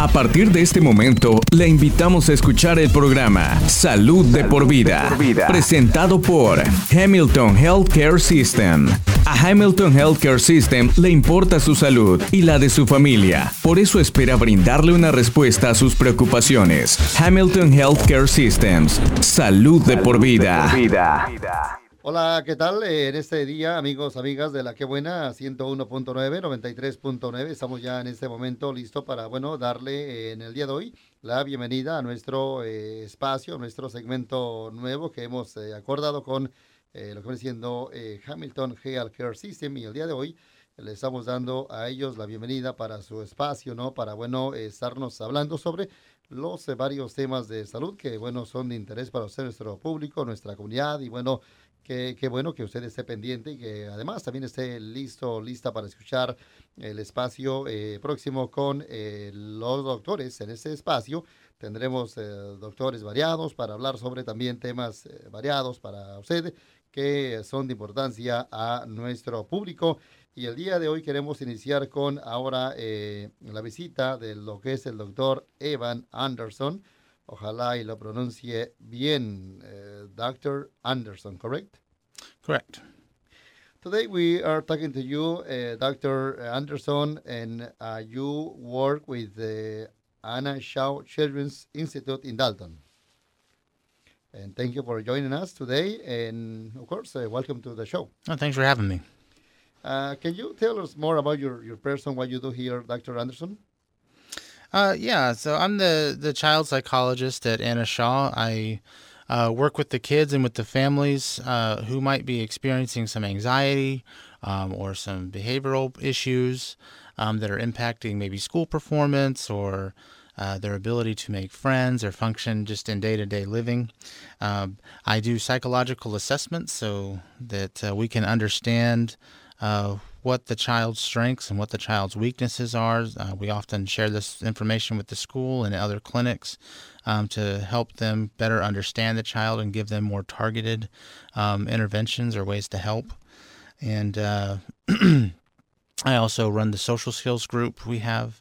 A partir de este momento, le invitamos a escuchar el programa Salud de por vida, presentado por Hamilton Healthcare System. A Hamilton Healthcare System le importa su salud y la de su familia. Por eso espera brindarle una respuesta a sus preocupaciones. Hamilton Healthcare Systems. Salud de por vida. Hola, ¿qué tal? Eh, en este día, amigos, amigas de La Qué Buena, 101.9, 93.9, estamos ya en este momento listos para, bueno, darle eh, en el día de hoy la bienvenida a nuestro eh, espacio, nuestro segmento nuevo que hemos acordado con lo que viene siendo Hamilton Health Care System y el día de hoy le estamos dando a ellos la bienvenida para su espacio, ¿no? Para, bueno, estarnos hablando sobre los varios temas de salud que, bueno, son de interés para usted, nuestro público, nuestra comunidad y, bueno, Qué, bueno que usted esté pendiente y que además también esté listo, lista para escuchar el espacio eh, próximo con eh, los doctores. En este espacio tendremos eh, doctores variados para hablar sobre también temas variados para usted que son de importancia a nuestro público. Y el día de hoy queremos iniciar con ahora la visita de lo que es el doctor Evan Anderson. Ojalá y lo pronuncie bien, uh, Dr. Anderson, correct? Correct. Today we are talking to you, uh, Dr. Anderson, and uh, you work with the Anna Shaw Children's Institute in Dalton. And thank you for joining us today. And of course, uh, welcome to the show. Oh, thanks for having me. Uh, can you tell us more about your, your person, what you do here, Dr. Anderson? Uh, yeah, so I'm the the child psychologist at Anna Shaw. I uh, work with the kids and with the families uh, who might be experiencing some anxiety um, or some behavioral issues um, that are impacting maybe school performance or uh, their ability to make friends or function just in day to day living. Um, I do psychological assessments so that uh, we can understand uh, what the child's strengths and what the child's weaknesses are. Uh, we often share this information with the school and other clinics um, to help them better understand the child and give them more targeted um, interventions or ways to help. And uh, I also run the social skills group we have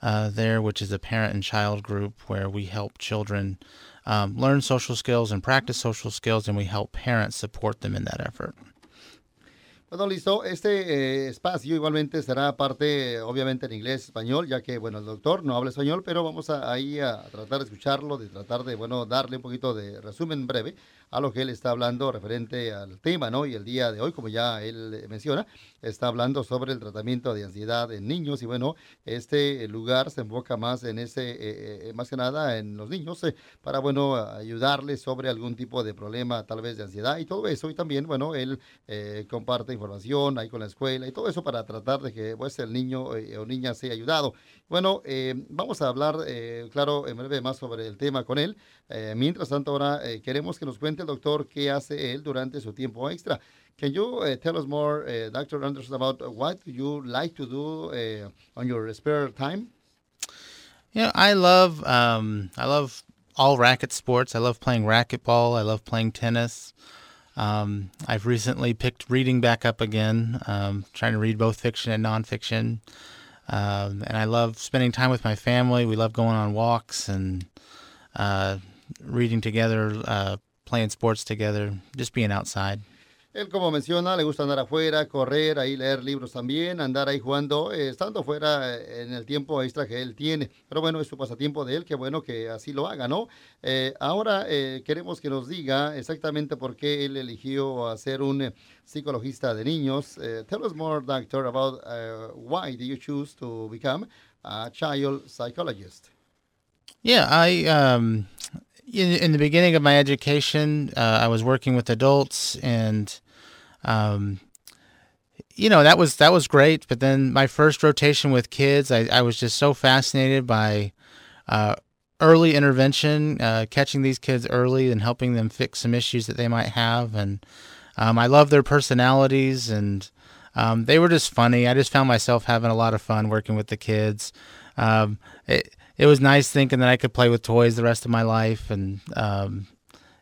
uh, there, which is a parent and child group where we help children um, learn social skills and practice social skills, and we help parents support them in that effort. Bueno, listo. Este eh, espacio igualmente será parte, obviamente, en inglés, español, ya que, bueno, el doctor no habla español, pero vamos a, ahí a tratar de escucharlo, de tratar de, bueno, darle un poquito de resumen breve a lo que él está hablando referente al tema, ¿no? Y el día de hoy, como ya él menciona, está hablando sobre el tratamiento de ansiedad en niños y bueno, este lugar se enfoca más en ese, eh, eh, más que nada en los niños, eh, para, bueno, ayudarles sobre algún tipo de problema, tal vez de ansiedad y todo eso. Y también, bueno, él comparte información ahí con la escuela y todo eso para tratar de que, pues, el niño o niña sea ayudado. Bueno, vamos a hablar, claro, en breve más sobre el tema con él. mientras tanto, ahora queremos que nos cuente el doctor qué hace él durante su tiempo extra. Can you uh, tell us more, uh, Dr. Anderson, about what you like to do uh, on your spare time? Yeah, I love um, I love all racket sports. I love playing racquetball. I love playing tennis. Um, I've recently picked reading back up again, um, trying to read both fiction and nonfiction. Um, and I love spending time with my family. We love going on walks and uh, reading together, uh, playing sports together, just being outside. Él, como menciona, le gusta andar afuera, correr, ahí leer libros también, andar ahí jugando, eh, estando afuera eh, en el tiempo extra que él tiene. Pero bueno, es su pasatiempo de él, qué bueno que así lo haga, ¿no? Eh, ahora queremos que nos diga exactamente por qué él eligió ser un psicologista de niños. tell us more, doctor, about why did you choose to become a child psychologist? Yeah, I um, in, in the beginning of my education, uh, I was working with adults, and um, you know that was that was great. But then my first rotation with kids, I, I was just so fascinated by uh, early intervention, uh, catching these kids early and helping them fix some issues that they might have. And um, I love their personalities, and um, they were just funny. I just found myself having a lot of fun working with the kids. Um, it, it was nice thinking that I could play with toys the rest of my life and um,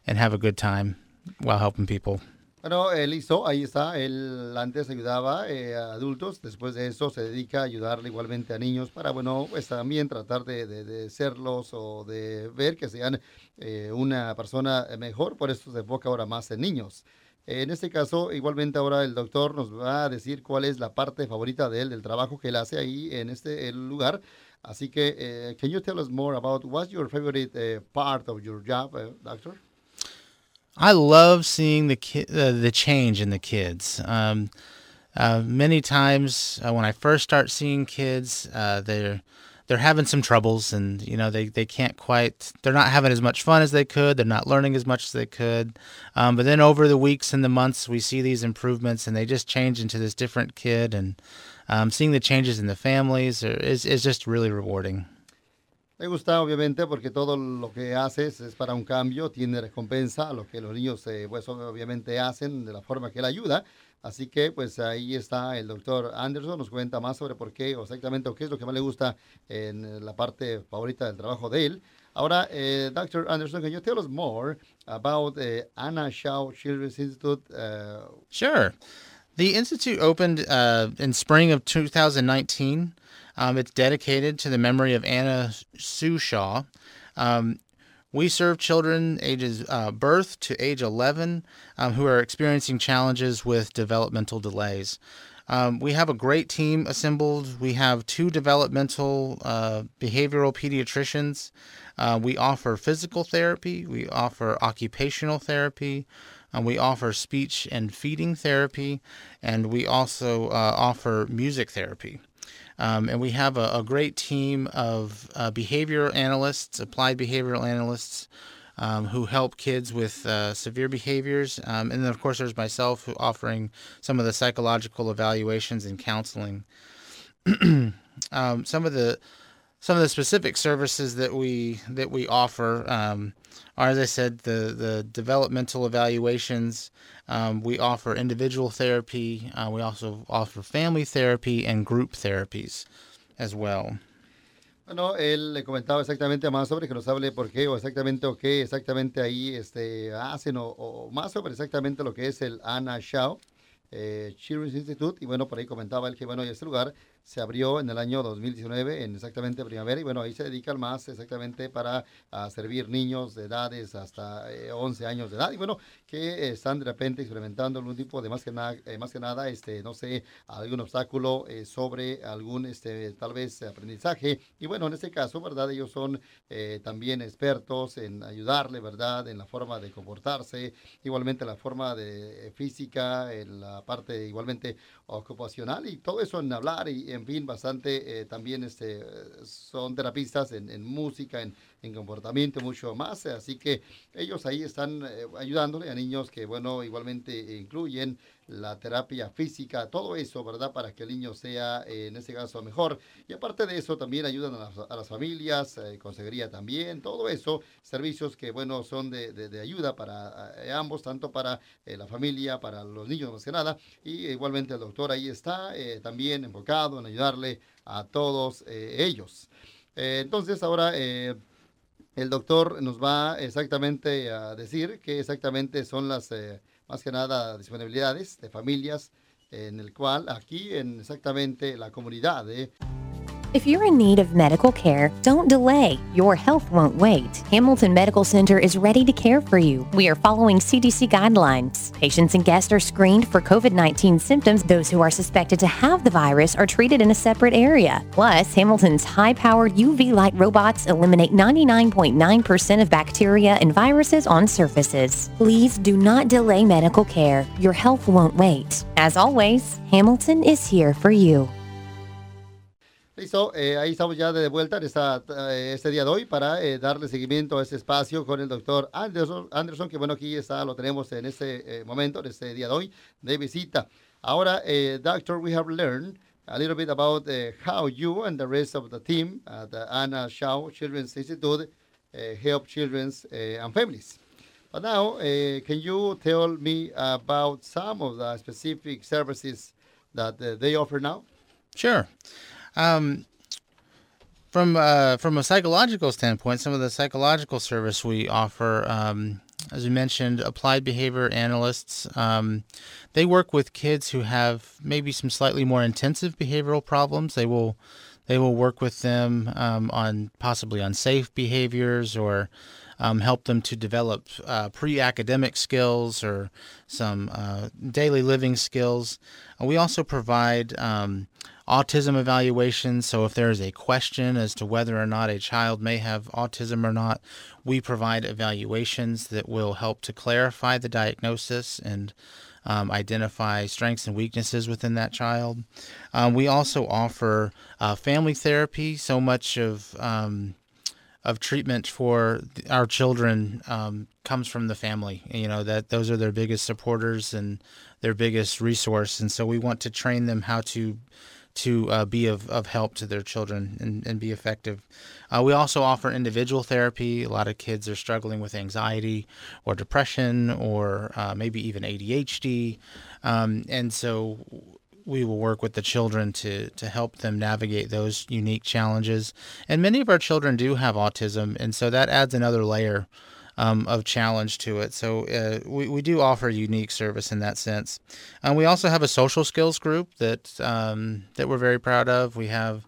have a good time while helping people. Bueno, él hizo, ahí está, él antes ayudaba eh, a adultos, después de eso se dedica a ayudarle igualmente a niños para, bueno, pues también tratar de, de, de serlos o de ver que sean eh, una persona mejor, por eso se enfoca ahora más en niños. En este caso, igualmente ahora el doctor nos va a decir cuál es la parte favorita de él, del trabajo que él hace ahí en este lugar. Así que, eh, can you tell us more about what's your favorite uh, part of your job, uh, doctor? I love seeing the ki- uh, the change in the kids. Um, uh, many times uh, when I first start seeing kids, they're they're having some troubles, and you know they, they can't quite they're not having as much fun as they could. They're not learning as much as they could. Um, but then over the weeks and the months, we see these improvements, and they just change into this different kid. And um, seeing the changes in the families is is just really rewarding. Me gusta obviamente porque todo lo que haces es para un cambio, tiene recompensa lo que los niños eh, pues obviamente hacen de la forma que él ayuda. Así que pues ahí está el doctor Anderson, nos cuenta más sobre por qué o exactamente o qué es lo que más le gusta en la parte favorita del trabajo de él. Ahora, eh, Dr. Anderson, can you tell us more about uh, Anna Shaw Children's Institute? Uh, Sure. The Institute opened uh, in spring of 2019. Um, it's dedicated to the memory of Anna Sue Shaw. Um, we serve children ages uh, birth to age 11 um, who are experiencing challenges with developmental delays. Um, we have a great team assembled. We have two developmental uh, behavioral pediatricians. Uh, we offer physical therapy, we offer occupational therapy, and we offer speech and feeding therapy, and we also uh, offer music therapy. Um, and we have a, a great team of uh, behavioral analysts, applied behavioral analysts, um, who help kids with uh, severe behaviors. Um, and then, of course, there's myself offering some of the psychological evaluations and counseling. um, some of the some of the specific services that we that we offer um, as I said, the the developmental evaluations. Um, we offer individual therapy. Uh, we also offer family therapy and group therapies as well. Bueno, él le comentaba exactamente más sobre que nos hable por qué o exactamente o qué exactamente ahí este, hacen o, o más sobre exactamente lo que es el Anna Shaw eh, Children's Institute y bueno, por ahí comentaba él que bueno, este lugar se abrió en el año 2019, en exactamente primavera, y bueno, ahí se dedican más exactamente para servir niños de edades hasta eh, 11 años de edad, y bueno, que están de repente experimentando algún tipo de más que nada, eh, más que nada, este, no sé, algún obstáculo eh, sobre algún, este, tal vez aprendizaje, y bueno, en este caso, ¿verdad? Ellos son eh, también expertos en ayudarle, ¿verdad? En la forma de comportarse, igualmente la forma de física, en la parte igualmente ocupacional, y todo eso en hablar y en fin, bastante eh, también este, son terapistas en, música, en, en, comportamiento, mucho más. Así que ellos ahí están eh, ayudándole a niños que, bueno, igualmente incluyen la terapia física, todo eso, ¿verdad? Para que el niño sea, eh, en este caso, mejor. Y aparte de eso, también ayudan a las, familias, eh, consejería también, todo eso, servicios que, bueno, son de, de, ayuda para eh, ambos, tanto para la familia, para los niños más que nada. Y igualmente el doctor ahí está, también enfocado en ayudarle a todos ellos. entonces, ahora... el doctor nos va exactamente a decir qué exactamente son las eh, más que nada disponibilidades de familias en el cual aquí en exactamente la comunidad de If you're in need of medical care, don't delay. Your health won't wait. Hamilton Medical Center is ready to care for you. We are following CDC guidelines. Patients and guests are screened for COVID 19 symptoms. Those who are suspected to have the virus are treated in a separate area. Plus, Hamilton's high powered UV light robots eliminate 99.9% of bacteria and viruses on surfaces. Please do not delay medical care. Your health won't wait. As always, Hamilton is here for you. Listo, eh, ahí estamos ya de vuelta en esta, eh, este día de hoy para eh, darle seguimiento a este espacio con el doctor Anderson, Anderson, que bueno, aquí está, lo tenemos en este momento, en este día de hoy, de visita. Ahora, doctor, we have learned a little bit about how you and the rest of the team at the Anna Shaw Children's Institute help children and families. But now, can you tell me about some of the specific services that they offer now? Sure. Um, from uh, from a psychological standpoint, some of the psychological service we offer um, as we mentioned, applied behavior analysts. Um, they work with kids who have maybe some slightly more intensive behavioral problems. They will they will work with them um, on possibly unsafe behaviors or um, help them to develop uh, pre-academic skills or some uh, daily living skills. we also provide um, autism evaluations. So if there is a question as to whether or not a child may have autism or not, we provide evaluations that will help to clarify the diagnosis and um, identify strengths and weaknesses within that child. Um, we also offer uh, family therapy. So much of um, of treatment for our children um, comes from the family. You know that those are their biggest supporters and their biggest resource, and so we want to train them how to to uh, be of, of help to their children and, and be effective. Uh, we also offer individual therapy. A lot of kids are struggling with anxiety or depression or uh, maybe even ADHD. Um, and so we will work with the children to, to help them navigate those unique challenges. And many of our children do have autism, and so that adds another layer um, of challenge to it. So uh, we, we do offer unique service in that sense. And we also have a social skills group that um, that we're very proud of. We have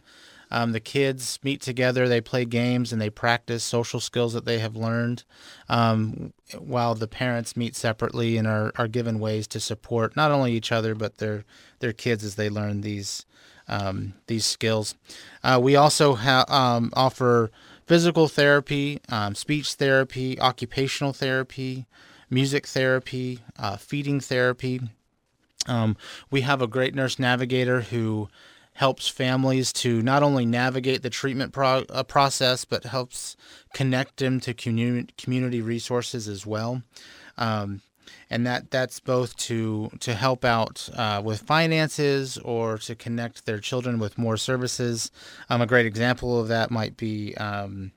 um, the kids meet together, they play games, and they practice social skills that they have learned, um, while the parents meet separately and are, are given ways to support not only each other but their their kids as they learn these um, these skills. Uh, we also ha- um, offer physical therapy, um, speech therapy, occupational therapy, music therapy, uh, feeding therapy. Um, we have a great nurse navigator who helps families to not only navigate the treatment pro- uh, process, but helps connect them to community, community resources as well. Um, and that that's both to to help out uh, with finances or to connect their children with more services. Um, a great example of that might be. Um,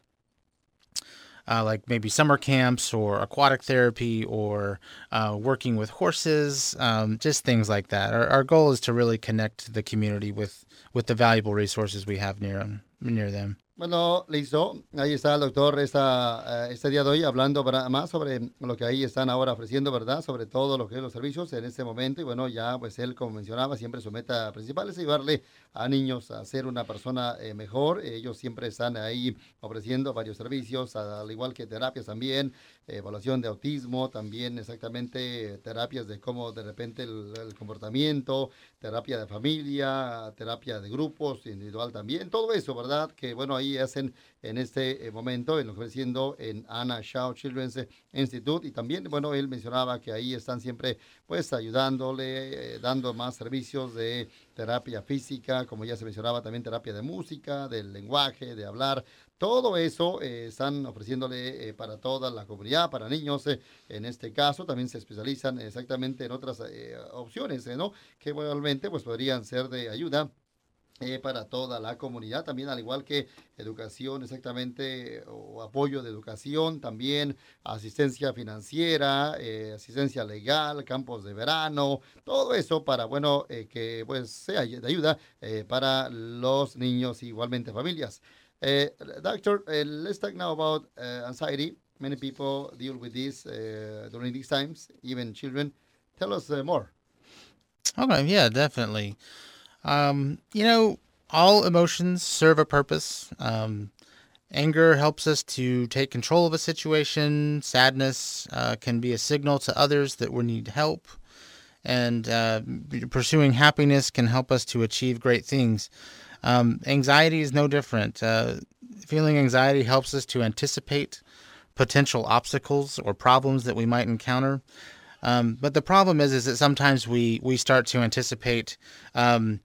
uh, like maybe summer camps or aquatic therapy or uh, working with horses, um, just things like that. Our, our goal is to really connect the community with, with the valuable resources we have near, near them. Bueno, listo. Ahí está el doctor esta, eh, este día de hoy hablando más sobre lo que ahí están ahora ofreciendo, ¿verdad? Sobre todo lo que es los servicios en este momento. Y bueno, ya pues él, como mencionaba, siempre su meta principal es ayudarle a niños a ser una persona eh, mejor. Ellos siempre están ahí ofreciendo varios servicios, al igual que terapias también, evaluación de autismo, también exactamente terapias de cómo de repente el, comportamiento, terapia de familia, terapia de grupos, individual también, todo eso, ¿verdad? Que bueno, ahí hacen en este eh, momento, en ofreciendo en Anna Shaw Children's Institute y también, bueno, él mencionaba que ahí están siempre pues ayudándole, eh, dando más servicios de terapia física, como ya se mencionaba, también terapia de música, del lenguaje, de hablar, todo eso eh, están ofreciéndole para toda la comunidad, para niños. En este caso también se especializan exactamente en otras opciones, ¿no? Que igualmente pues podrían ser de ayuda para toda la comunidad, también al igual que educación exactamente o apoyo de educación, también asistencia financiera, asistencia legal, campos de verano, todo eso para, bueno, que pues sea de ayuda para los niños, igualmente familias. Uh, doctor, uh, let's talk now about uh, anxiety. Many people deal with this during these times, even children. Tell us more. Okay, yeah, definitely. Um, you know, all emotions serve a purpose. Um, anger helps us to take control of a situation. Sadness uh, can be a signal to others that we need help. And uh, pursuing happiness can help us to achieve great things. Um, anxiety is no different. Uh, feeling anxiety helps us to anticipate potential obstacles or problems that we might encounter. Um, but the problem is, is that sometimes we we start to anticipate um,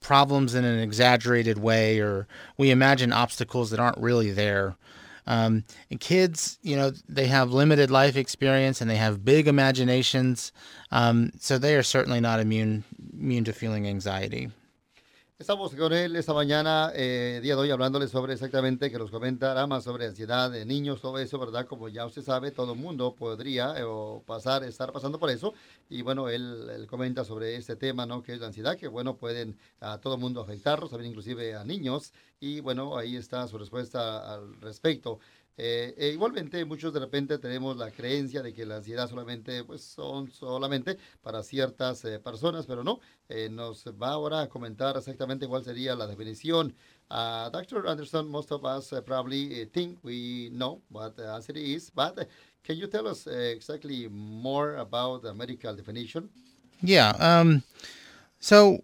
problems in an exaggerated way, or we imagine obstacles that aren't really there. Um, kids, you know, they have limited life experience and they have big imaginations, um, so they are certainly not immune immune to feeling anxiety. Estamos con él esta mañana, eh, día de hoy, hablándole sobre exactamente que nos comentará más sobre ansiedad de niños, todo eso, ¿verdad? Como ya usted sabe, todo el mundo podría eh, o pasar, estar pasando por eso. Y bueno, él, comenta sobre este tema, ¿no? Que es la ansiedad, que bueno, pueden a todo el mundo afectarlos, también inclusive a niños. Y bueno, ahí está su respuesta al respecto. Eh, e igualmente muchos de repente tenemos la creencia de que la ansiedad solamente pues son solamente para ciertas eh, personas, pero no. Eh, nos va ahora a comentar exactamente cuál sería la definición. Uh, Dr. Anderson, most of us uh, probably uh, think we know what anxiety is, but can you tell us exactly more about the medical definition? Yeah. Um, so,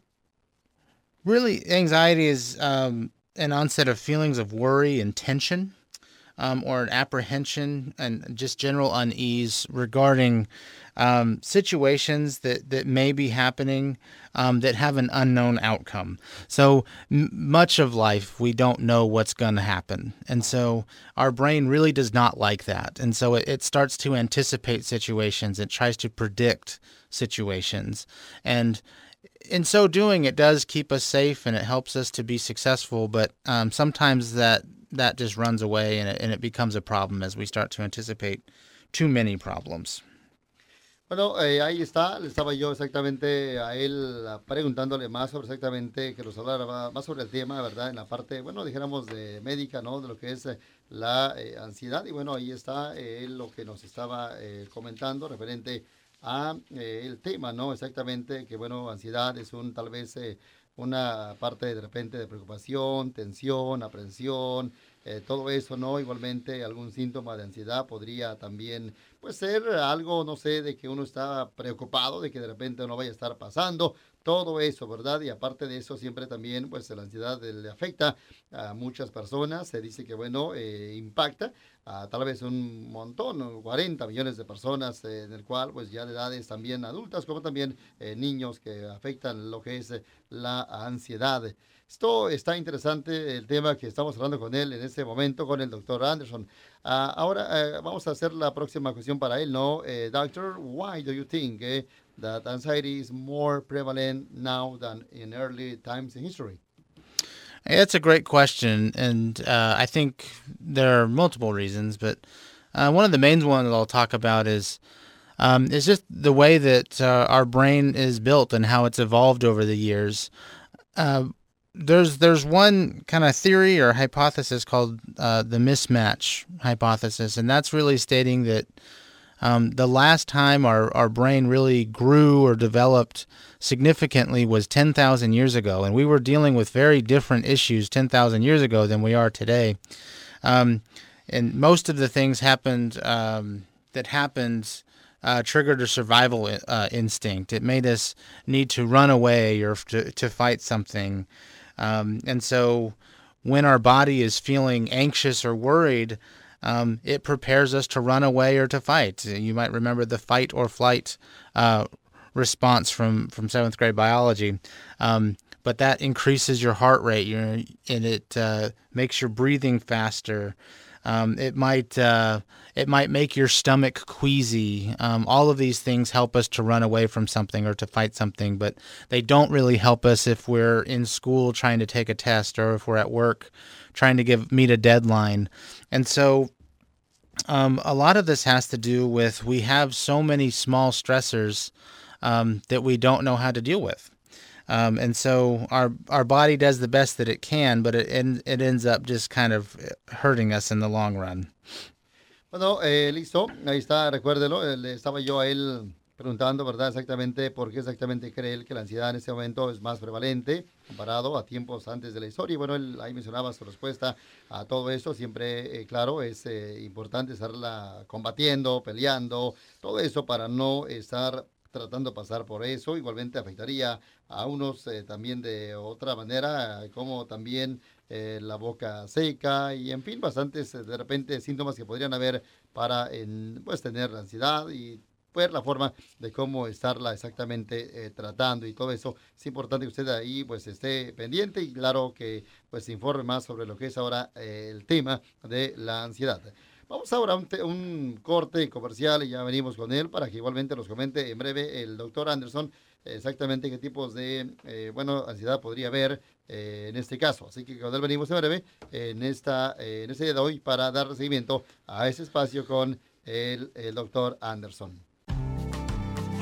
really, anxiety is um, an onset of feelings of worry and tension um, or an apprehension and just general unease regarding um, situations that, that may be happening um, that have an unknown outcome. So m- much of life, we don't know what's going to happen. And so our brain really does not like that. And so it, it starts to anticipate situations, it tries to predict situations. And in so doing, it does keep us safe and it helps us to be successful. But um, sometimes that that just runs away and it, and it becomes a problem as we start to anticipate too many problems. Bueno, eh, ahí está, le estaba yo exactamente a él preguntándole más sobre exactamente, que nos hablara más sobre el tema, ¿verdad? En la parte, bueno, dijéramos de médica, ¿no? De lo que es eh, la eh, ansiedad. Y bueno, ahí está él lo que nos estaba comentando referente a el tema, ¿no? Exactamente, que bueno, ansiedad es un tal vez una parte de repente de preocupación, tensión, aprensión, eh, todo eso, ¿no? Igualmente algún síntoma de ansiedad podría también, pues ser algo, no sé, de que uno está preocupado, de que de repente no vaya a estar pasando, todo eso, ¿verdad? Y aparte de eso, siempre también, pues la ansiedad le afecta a muchas personas, se dice que, bueno, eh, impacta a tal vez un montón, 40 millones de personas, eh, en el cual, pues ya de edades también adultas, como también eh, niños que afectan lo que es la ansiedad. Esto está interesante, el tema que estamos hablando con él en este momento, con el doctor Anderson. Uh, ahora vamos a hacer la próxima cuestión para él, ¿no? Uh, doctor, why do you think eh, that anxiety is more prevalent now than in early times in history? That's a great question, and uh, I think there are multiple reasons, but uh, one of the main ones I'll talk about is um, is just the way that uh, our brain is built and how it's evolved over the years. Uh, there's there's one kind of theory or hypothesis called uh, the mismatch hypothesis, and that's really stating that um, the last time our, our brain really grew or developed significantly was 10,000 years ago, and we were dealing with very different issues 10,000 years ago than we are today. Um, and most of the things happened um, that happened uh, triggered a survival uh, instinct. It made us need to run away or to, to fight something. Um, and so when our body is feeling anxious or worried, um, it prepares us to run away or to fight. You might remember the fight or flight uh, response from, from seventh grade biology. Um, but that increases your heart rate and it uh, makes your breathing faster. Um, it might uh, it might make your stomach queasy. Um, all of these things help us to run away from something or to fight something, but they don't really help us if we're in school trying to take a test or if we're at work trying to give meet a deadline. And so um, a lot of this has to do with we have so many small stressors um, that we don't know how to deal with. Um, and so our our body does the best that it can, but it it ends up just kind of hurting us in the long run. Bueno, eh, listo, ahí está, recuérdelo, eh, le estaba yo a él preguntando, ¿verdad? Exactamente por qué exactamente cree él que la ansiedad en este momento es más prevalente comparado a tiempos antes de la historia. Y bueno, él ahí mencionaba su respuesta a todo eso. Siempre, eh, claro, es eh, importante estarla combatiendo, peleando, todo eso para no estar tratando de pasar por eso. Igualmente afectaría a unos eh, también de otra manera, como también la boca seca y en fin, bastantes de repente síntomas que podrían haber para pues tener la ansiedad y ver la forma de cómo estarla exactamente eh, tratando y todo eso. Es importante que usted ahí pues esté pendiente y claro que pues informe más sobre lo que es ahora eh, el tema de la ansiedad. Vamos ahora a un, un, corte comercial y ya venimos con él para que igualmente nos comente en breve el doctor Anderson exactamente qué tipos de, eh, bueno, ansiedad podría haber en este caso. Así que con él venimos en breve en, esta, en este día de hoy para dar seguimiento a ese espacio con el, el doctor Anderson.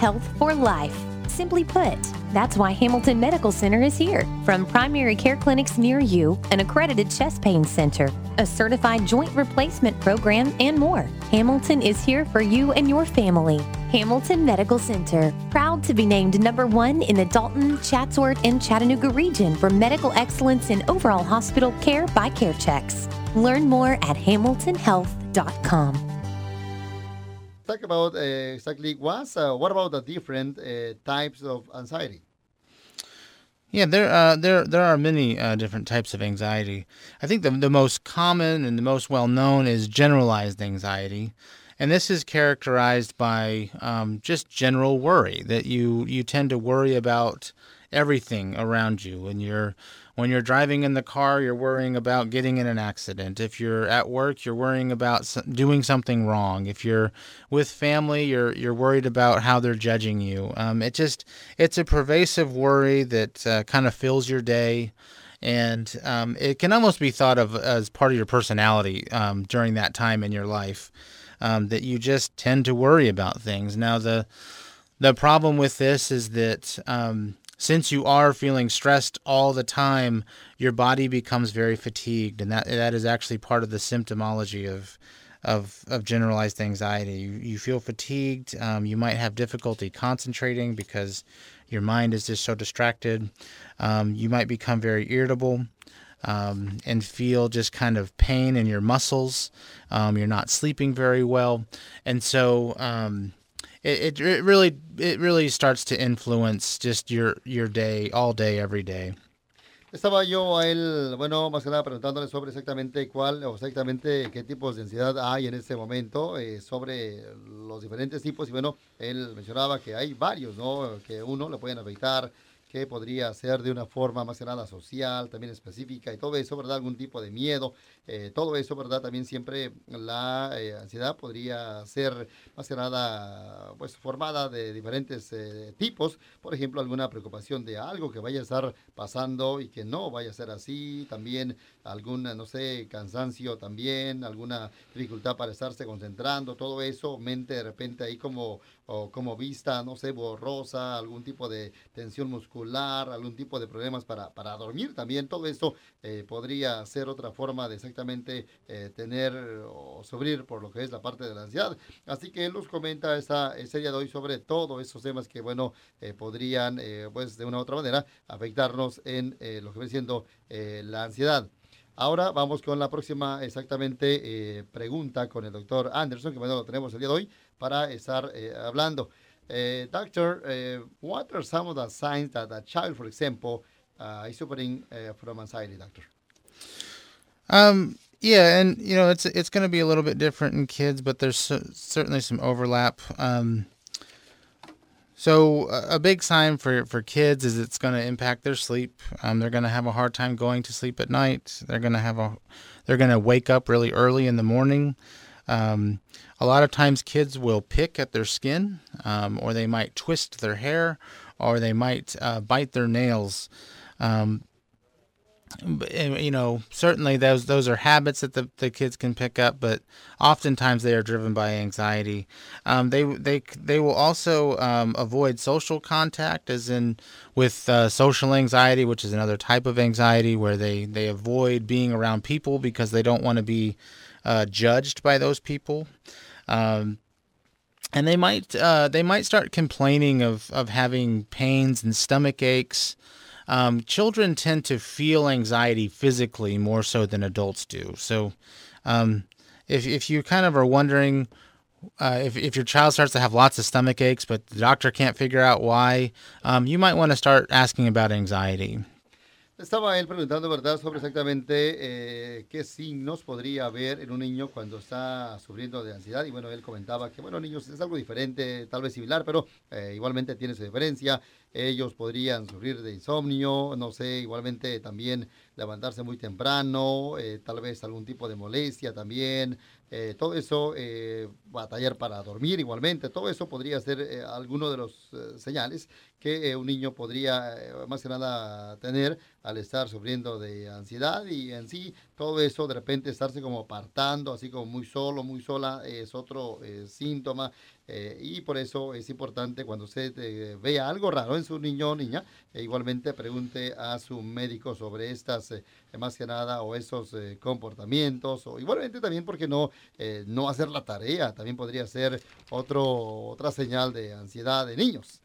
Health for Life. Simply put, that's why Hamilton Medical Center is here. From primary care clinics near you, an accredited chest pain center, a certified joint replacement program, and more, Hamilton is here for you and your family. Hamilton Medical Center, proud to be named number one in the Dalton, Chatsworth, and Chattanooga region for medical excellence in overall hospital care by CareChex. Learn more at hamiltonhealth.com talk about uh, exactly what's uh, what about the different uh, types of anxiety? Yeah, there uh, there there are many uh, different types of anxiety. I think the the most common and the most well known is generalized anxiety, and this is characterized by um, just general worry that you you tend to worry about everything around you, and you're when you're driving in the car, you're worrying about getting in an accident. If you're at work, you're worrying about doing something wrong. If you're with family, you're you're worried about how they're judging you. Um, it just it's a pervasive worry that uh, kind of fills your day, and um, it can almost be thought of as part of your personality um, during that time in your life. Um, that you just tend to worry about things. Now the the problem with this is that um, since you are feeling stressed all the time, your body becomes very fatigued, and that that is actually part of the symptomology of of, of generalized anxiety. You, you feel fatigued. Um, you might have difficulty concentrating because your mind is just so distracted. Um, you might become very irritable. Um, and feel just kind of pain in your muscles. Um, you're not sleeping very well, and so it, really starts to influence just your your day all day every day. Estaba yo a él, bueno, más que nada preguntándole sobre exactamente cuál o exactamente qué tipos de ansiedad hay en este momento, eh, sobre los diferentes tipos. Y bueno, él mencionaba que hay varios, ¿no? Que uno le pueden afectar que podría ser de una forma más que nada social, también específica y todo eso, ¿verdad? Algún tipo de miedo, eh, todo eso, ¿verdad? También siempre la eh, ansiedad podría ser más que nada, pues, formada de diferentes eh, tipos, por ejemplo, alguna preocupación de algo que vaya a estar pasando y que no vaya a ser así, también alguna, no sé, cansancio también, alguna dificultad para estarse concentrando, todo eso, mente de repente ahí como, o como vista, no sé, borrosa, algún tipo de tensión muscular, algún tipo de problemas para, para dormir también, todo eso eh, podría ser otra forma de exactamente eh, tener o sufrir por lo que es la parte de la ansiedad. Así que él nos comenta esa, día de hoy sobre todos esos temas que, bueno, eh, podrían, pues de una u otra manera, afectarnos en lo que viene siendo la ansiedad. Ahora vamos con la próxima exactamente eh, pregunta con el doctor Anderson, que bueno, lo tenemos el día de hoy para estar eh, hablando. Eh, doctor, what are some of the signs that a child, for example, uh, is suffering from anxiety, doctor? Um, yeah, and you know it's it's going to be a little bit different in kids, but there's certainly some overlap. Um, so a big sign for, for kids is it's going to impact their sleep. Um, they're going to have a hard time going to sleep at night. They're going to have a they're going to wake up really early in the morning. Um, a lot of times kids will pick at their skin, um, or they might twist their hair, or they might uh, bite their nails. Um, you know, certainly those those are habits that the, the kids can pick up, but oftentimes they are driven by anxiety. Um, they they they will also um, avoid social contact, as in with uh, social anxiety, which is another type of anxiety where they they avoid being around people because they don't want to be uh, judged by those people. Um, and they might uh, they might start complaining of, of having pains and stomach aches um, children tend to feel anxiety physically more so than adults do. So, um, if if you kind of are wondering uh, if if your child starts to have lots of stomach aches, but the doctor can't figure out why, um, you might want to start asking about anxiety. Estaba él preguntando, ¿verdad?, sobre exactamente eh, qué signos podría haber en un niño cuando está sufriendo de ansiedad. Y bueno, él comentaba que, bueno, niños es algo diferente, tal vez similar, pero eh, igualmente tiene su diferencia. Ellos podrían sufrir de insomnio, no sé, igualmente también levantarse muy temprano, eh, tal vez algún tipo de molestia también, eh, todo eso, eh, batallar para dormir igualmente, todo eso podría ser alguno de los señales que un niño podría más que nada tener al estar sufriendo de ansiedad y en sí todo eso de repente estarse como apartando, así como muy solo, muy sola, es otro eh, síntoma. Eh, y por eso es importante cuando usted eh, vea algo raro en su niño o niña, igualmente pregunte a su médico sobre estas, más que nada, o esos comportamientos, o igualmente también, porque no, no hacer la tarea? También podría ser otro, otra señal de ansiedad de niños.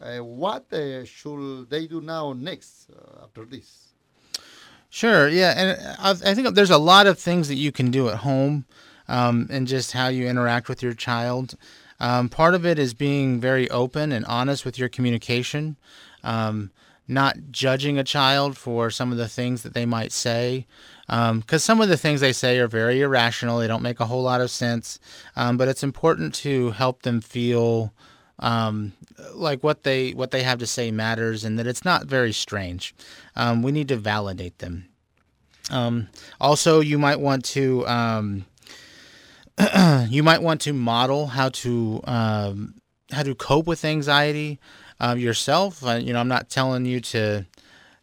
What should they do now next after this? Sure. Yeah, and I, I think there's a lot of things that you can do at home, um, and just how you interact with your child. Um, part of it is being very open and honest with your communication, um, not judging a child for some of the things that they might say, because um, some of the things they say are very irrational. They don't make a whole lot of sense, um, but it's important to help them feel um, like what they what they have to say matters and that it's not very strange. Um, we need to validate them. Um, also, you might want to um, you might want to model how to um, how to cope with anxiety uh, yourself. Uh, you know, I'm not telling you to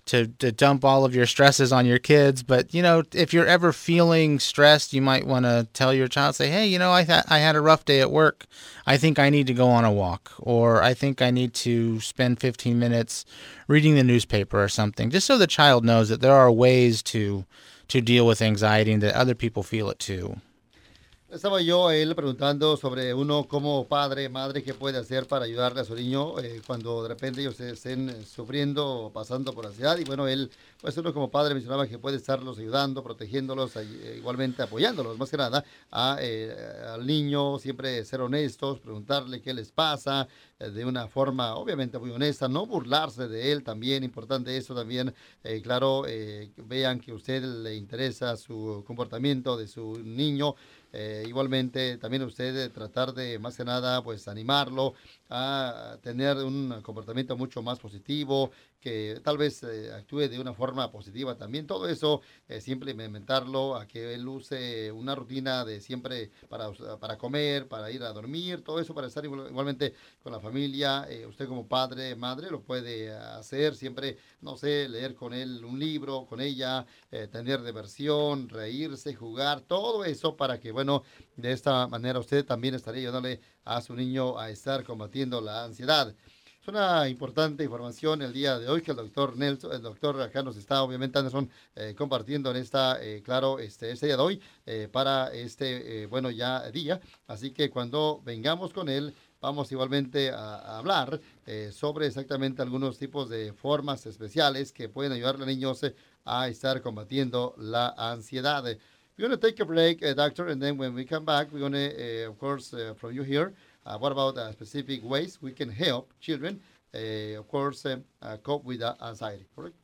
to, to dump all of your stresses on your kids. But, you know, if you're ever feeling stressed, you might want to tell your child, say, hey, you know, I, th- I had a rough day at work. I think I need to go on a walk. Or I think I need to spend 15 minutes reading the newspaper or something, just so the child knows that there are ways to, to deal with anxiety and that other people feel it too. Estaba yo él preguntando sobre uno como padre, madre, qué puede hacer para ayudarle a su niño eh, cuando de repente ellos estén sufriendo o pasando por ansiedad. Y bueno, él, pues uno como padre mencionaba que puede estarlos ayudando, protegiéndolos, eh, igualmente apoyándolos, más que nada, a, eh, al niño, siempre ser honestos, preguntarle qué les pasa, de una forma obviamente muy honesta, no burlarse de él también, importante eso también, claro, vean que a usted le interesa su comportamiento de su niño, eh, igualmente, también usted tratar de, más que nada, pues animarlo a tener un comportamiento mucho más positivo, que tal vez eh, actúe de una forma positiva también. Todo eso, eh, siempre implementarlo, a que él use una rutina de siempre para, para comer, para ir a dormir, todo eso para estar igualmente con la familia. Eh, usted como padre, madre, lo puede hacer siempre, no sé, leer con él un libro, con ella, tener diversión, reírse, jugar, todo eso para que, bueno, de esta manera usted también estaría ayudándole a su niño a estar combatiendo la ansiedad. Es una importante información el día de hoy que el doctor Nelson, el doctor acá nos está, obviamente, Anderson, eh, compartiendo en esta, eh, claro, este, este día de hoy eh, para este, bueno, ya día. Así que cuando vengamos con él, vamos igualmente a, hablar sobre exactamente algunos tipos de formas especiales que pueden ayudar a niños a estar combatiendo la ansiedad. We're going to take a break, doctor, and then when we come back, we're going to, of course, from you here, Uh, what about uh, specific ways we can help children, uh, of course, um, cope with anxiety? Correct?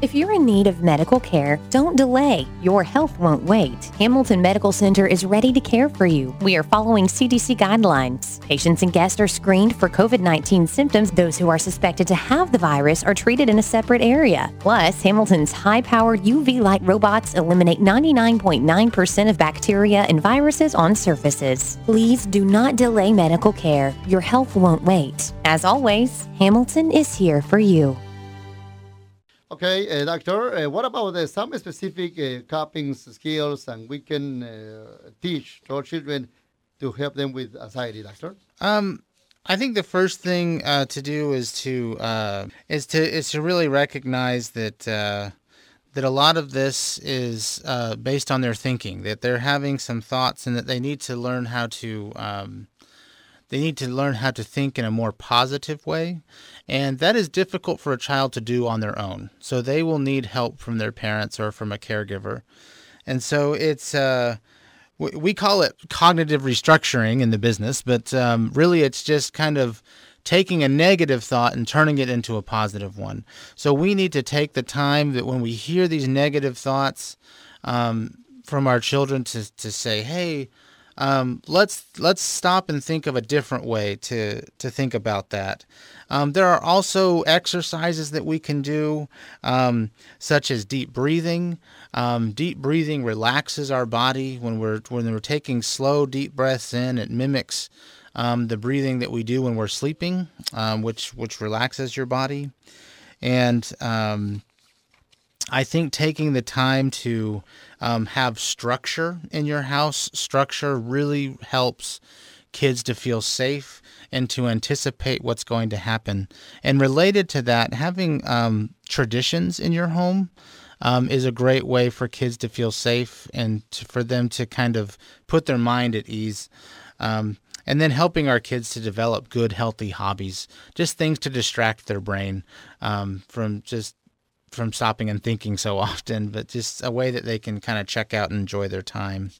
If you're in need of medical care, don't delay. Your health won't wait. Hamilton Medical Center is ready to care for you. We are following CDC guidelines. Patients and guests are screened for COVID 19 symptoms. Those who are suspected to have the virus are treated in a separate area. Plus, Hamilton's high powered UV light robots eliminate 99.9% of bacteria and viruses on surfaces. Please do not delay medical care. Your health won't wait. As always, Hamilton is here for you. Okay, uh, doctor, uh, what about uh, some specific uh, coping skills and we can uh, teach to our children to help them with anxiety, doctor? Um, I think the first thing uh, to do is to is to is to really recognize that that a lot of this is based on their thinking, that they're having some thoughts, and that they need to learn how to um, they need to learn how to think in a more positive way. And that is difficult for a child to do on their own. So they will need help from their parents or from a caregiver. And so it's, uh, we call it cognitive restructuring in the business, but um, really it's just kind of taking a negative thought and turning it into a positive one. So we need to take the time that when we hear these negative thoughts um, from our children to, to say, hey, um, let's let's stop and think of a different way to to think about that. Um, there are also exercises that we can do, um, such as deep breathing. Um, deep breathing relaxes our body when we're when we're taking slow, deep breaths in. It mimics um, the breathing that we do when we're sleeping, um, which which relaxes your body, and I think taking the time to um, have structure in your house, structure really helps kids to feel safe and to anticipate what's going to happen. And related to that, having um, traditions in your home um, is a great way for kids to feel safe and to, for them to kind of put their mind at ease. Um, and then helping our kids to develop good, healthy hobbies, just things to distract their brain um, from just from stopping and thinking so often, but just a way that they can kind of check out and enjoy their time.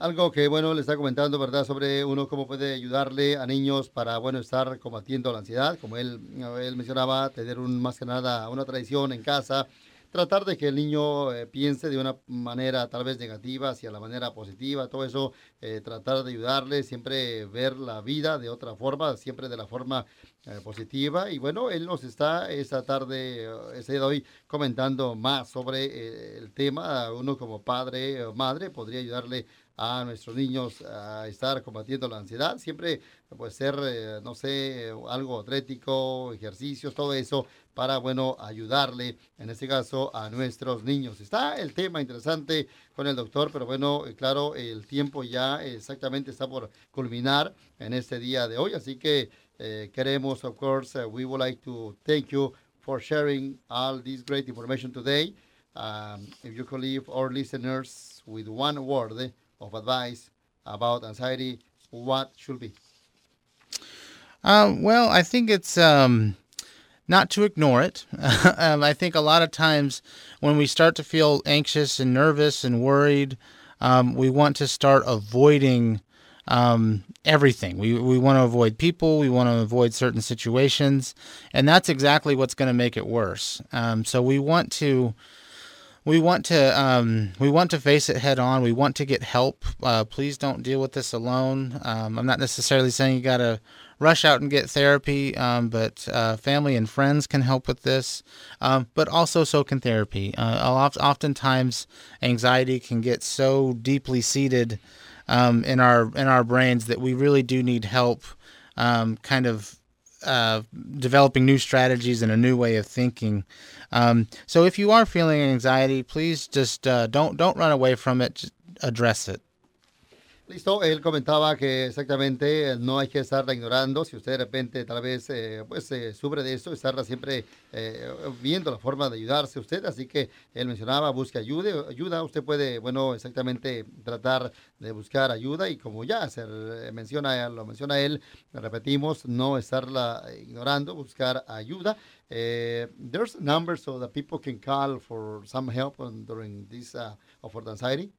Algo que, bueno, le está comentando, ¿verdad? Sobre uno cómo puede ayudarle a niños para, bueno, estar combatiendo la ansiedad. Como él, él mencionaba, tener un, más que nada una tradición en casa, tratar de que el niño eh, piense de una manera tal vez negativa hacia la manera positiva, todo eso, eh, tratar de ayudarle, siempre ver la vida de otra forma, siempre de la forma eh, positiva. Y bueno, él nos está esta tarde, ese de hoy, comentando más sobre el tema. Uno como padre o madre podría ayudarle a nuestros niños a estar combatiendo la ansiedad. Siempre puede ser, no sé, algo atlético, ejercicios, todo eso para, bueno, ayudarle, en este caso, a nuestros niños. Está el tema interesante con el doctor, pero bueno, eh, claro, el tiempo ya exactamente está por culminar en este día de hoy, así que eh, queremos, of course, we would like to thank you for sharing all this great information today. Um, if you could leave our listeners with one word of advice about anxiety, what should be? Um, well, I think it's um, not to ignore it. um, I think a lot of times when we start to feel anxious and nervous and worried, um, we want to start avoiding um, everything. We, we want to avoid people, we want to avoid certain situations, and that's exactly what's going to make it worse. Um, so we want to. We want to um, we want to face it head on. We want to get help. Uh, please don't deal with this alone. Um, I'm not necessarily saying you got to rush out and get therapy, um, but uh, family and friends can help with this. Um, but also, so can therapy. Uh, oftentimes, anxiety can get so deeply seated um, in our in our brains that we really do need help, um, kind of. Uh, developing new strategies and a new way of thinking. Um, so if you are feeling anxiety, please just uh, don't don't run away from it. Just address it. Listo, él comentaba que exactamente eh, no hay que estarla ignorando. Si usted de repente tal vez eh, pues eh, sufre de eso, estarla siempre viendo la forma de ayudarse usted. Así que él mencionaba, busque ayuda. ayuda. Usted puede, bueno, exactamente tratar de buscar ayuda y como ya se menciona, lo menciona él, repetimos, no estarla ignorando, buscar ayuda. there's a number so that people can call for some help during this uh, for anxiety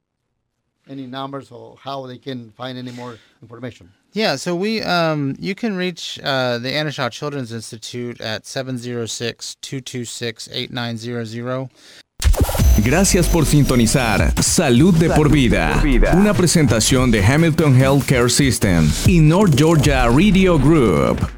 any numbers or how they can find any more information? Yeah, so we um, you can reach uh, the Anna Shaw Children's Institute at 706-226-8900. Gracias por sintonizar Salud de por vida, una presentación de Hamilton Healthcare System y North Georgia Radio Group.